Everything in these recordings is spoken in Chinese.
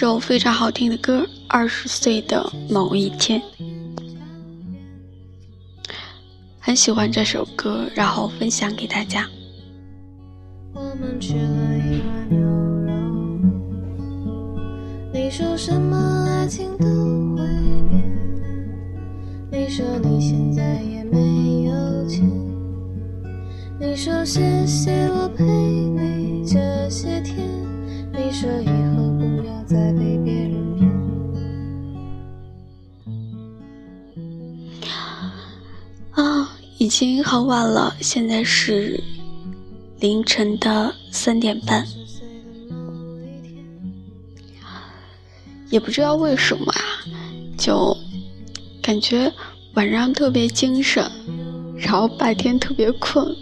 首非常好听的歌，《二十岁的某一天》，很喜欢这首歌，然后分享给大家。我们吃了一碗牛肉，你说什么爱情都会变，你说你现在也没有钱，你说谢谢我陪你这些天，你说以后。再被别人骗。啊，已经很晚了，现在是凌晨的三点半，也不知道为什么啊，就感觉晚上特别精神，然后白天特别困，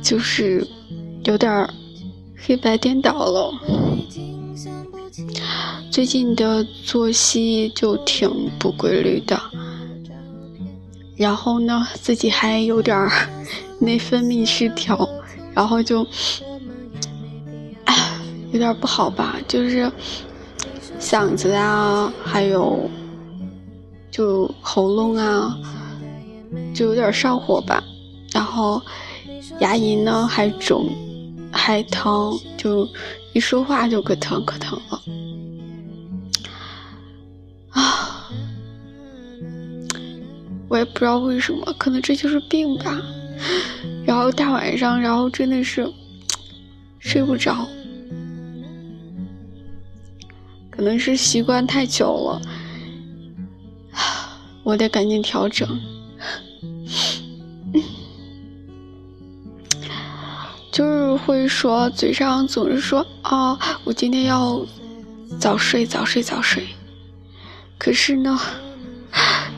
就是有点儿黑白颠倒了。最近的作息就挺不规律的，然后呢，自己还有点内分泌失调，然后就，有点不好吧，就是嗓子啊，还有就喉咙啊，就有点上火吧，然后牙龈呢还肿，还疼，就一说话就可疼可疼了啊。我也不知道为什么，可能这就是病吧。然后大晚上，然后真的是睡不着，可能是习惯太久了，我得赶紧调整。就是会说，嘴上总是说啊，我今天要早睡，早睡，早睡。可是呢。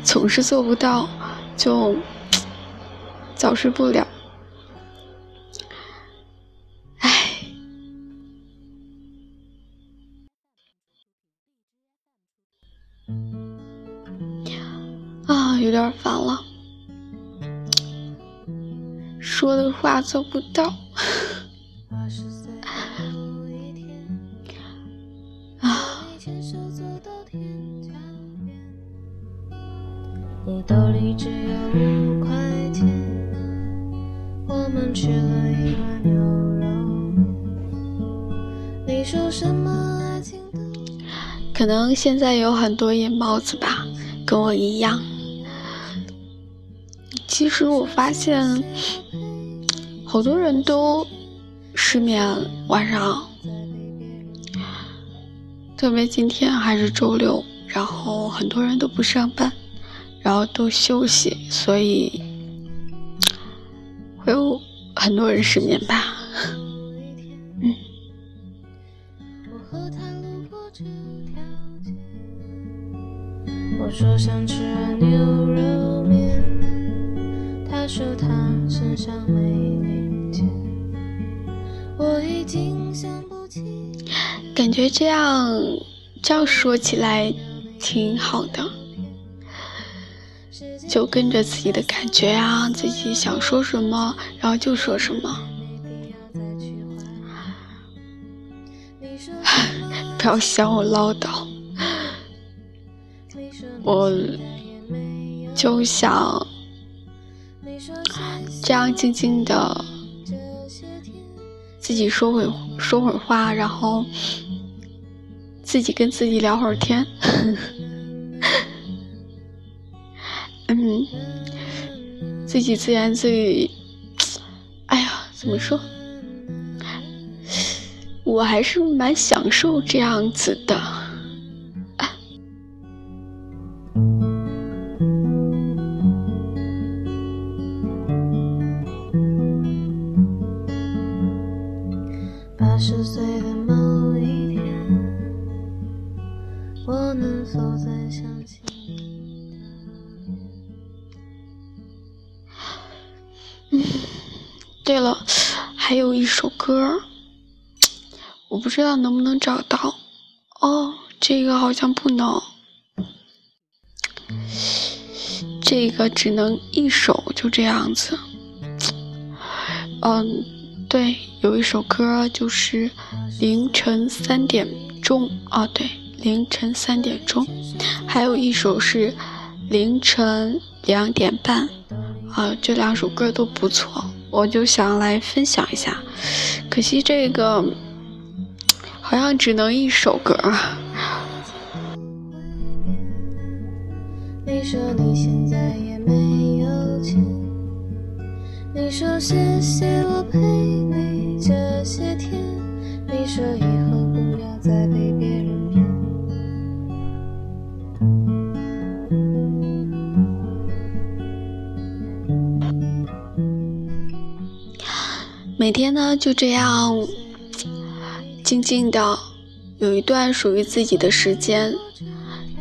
总是做不到，就早睡不了。唉，啊，有点烦了，说的话做不到。你兜里只有五块钱，我们吃了一碗牛肉。你说什么爱情可能现在有很多夜猫子吧，跟我一样。其实我发现，好多人都失眠，晚上，特别今天还是周六，然后很多人都不上班。然后都休息，所以会有很多人失眠吧。嗯。我说想吃牛肉面，他说他身上没零钱，我已经想不起。感觉这样这样说起来挺好的。就跟着自己的感觉啊，自己想说什么，然后就说什么。不要嫌我唠叨，我就想这样静静的自己说会说会话，然后自己跟自己聊会儿天。嗯，自己自言自语，哎呀，怎么说？我还是蛮享受这样子的。岁的某一天，我能否再想起？对了，还有一首歌，我不知道能不能找到。哦，这个好像不能，这个只能一首，就这样子。嗯，对，有一首歌就是凌晨三点钟啊，对，凌晨三点钟，还有一首是凌晨两点半，啊，这两首歌都不错，我就想来分享一下。可惜这个好像只能一首歌。你说你现在也没有钱，你说谢谢我陪你这些天，你说以后不要再被别人骗。每天呢就这样静静的有一段属于自己的时间，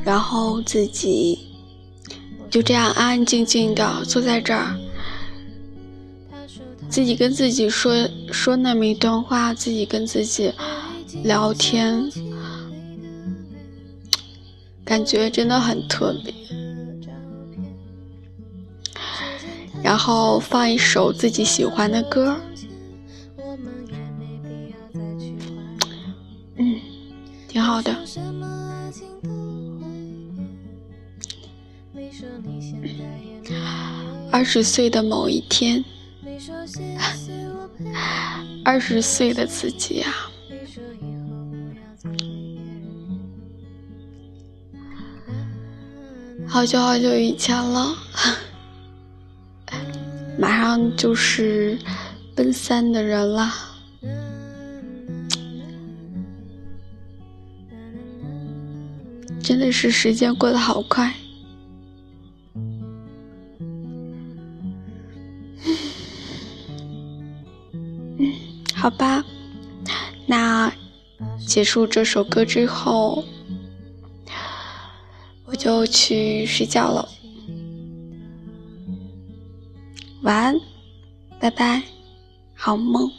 然后自己。就这样安安静静的坐在这儿，自己跟自己说说那么一段话，自己跟自己聊天，感觉真的很特别。然后放一首自己喜欢的歌，嗯，挺好的。二十岁的某一天，二十岁的自己呀，好久好久以前了，马上就是奔三的人了，真的是时间过得好快。好吧，那结束这首歌之后，我就去睡觉了。晚安，拜拜，好梦。